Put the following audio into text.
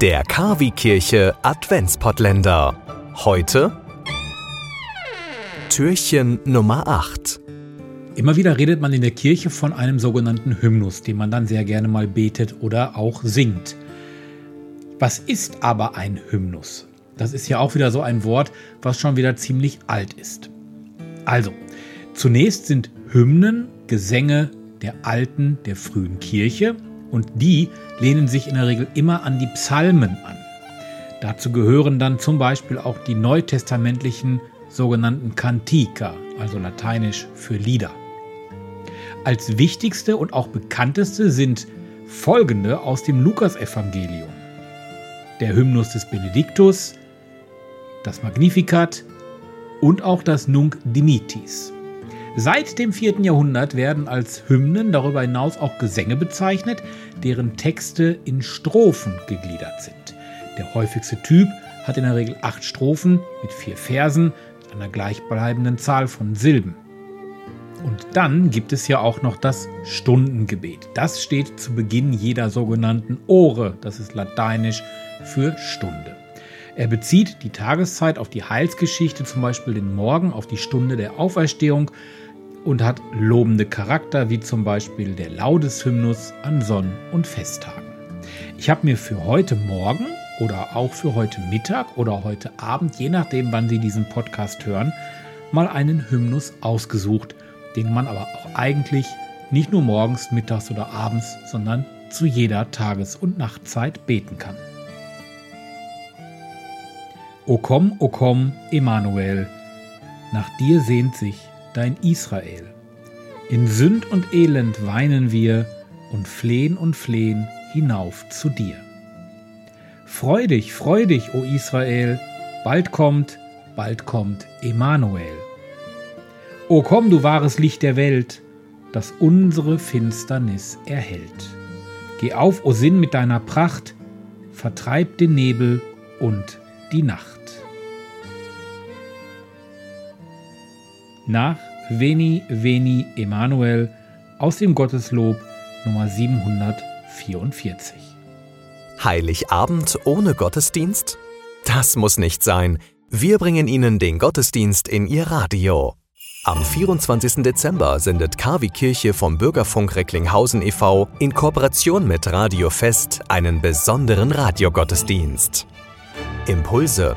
Der Kavi-Kirche Adventspottländer. Heute Türchen Nummer 8. Immer wieder redet man in der Kirche von einem sogenannten Hymnus, den man dann sehr gerne mal betet oder auch singt. Was ist aber ein Hymnus? Das ist ja auch wieder so ein Wort, was schon wieder ziemlich alt ist. Also, zunächst sind Hymnen Gesänge der alten, der frühen Kirche und die lehnen sich in der Regel immer an die Psalmen an. Dazu gehören dann zum Beispiel auch die neutestamentlichen sogenannten Cantica, also lateinisch für Lieder. Als wichtigste und auch bekannteste sind folgende aus dem Lukasevangelium. Der Hymnus des Benediktus, das Magnificat und auch das Nunc Dimittis. Seit dem 4. Jahrhundert werden als Hymnen darüber hinaus auch Gesänge bezeichnet, deren Texte in Strophen gegliedert sind. Der häufigste Typ hat in der Regel acht Strophen mit vier Versen, mit einer gleichbleibenden Zahl von Silben. Und dann gibt es ja auch noch das Stundengebet. Das steht zu Beginn jeder sogenannten Ore, das ist lateinisch für Stunde. Er bezieht die Tageszeit auf die Heilsgeschichte, zum Beispiel den Morgen auf die Stunde der Auferstehung und hat lobende Charakter, wie zum Beispiel der Laudeshymnus an Sonn- und Festtagen. Ich habe mir für heute Morgen oder auch für heute Mittag oder heute Abend, je nachdem, wann Sie diesen Podcast hören, mal einen Hymnus ausgesucht, den man aber auch eigentlich nicht nur morgens, mittags oder abends, sondern zu jeder Tages- und Nachtzeit beten kann. O komm, o komm, Emanuel, nach dir sehnt sich dein Israel. In Sünd und Elend weinen wir und flehen und flehen hinauf zu dir. Freu dich, freu dich, o Israel, bald kommt, bald kommt Emanuel. O komm, du wahres Licht der Welt, das unsere Finsternis erhält. Geh auf, o Sinn, mit deiner Pracht, vertreib den Nebel und die Nacht. Nach Veni Veni Emanuel aus dem Gotteslob Nummer 744. Heiligabend ohne Gottesdienst? Das muss nicht sein. Wir bringen Ihnen den Gottesdienst in Ihr Radio. Am 24. Dezember sendet KW Kirche vom Bürgerfunk Recklinghausen e.V. in Kooperation mit Radio Fest einen besonderen Radiogottesdienst. Impulse,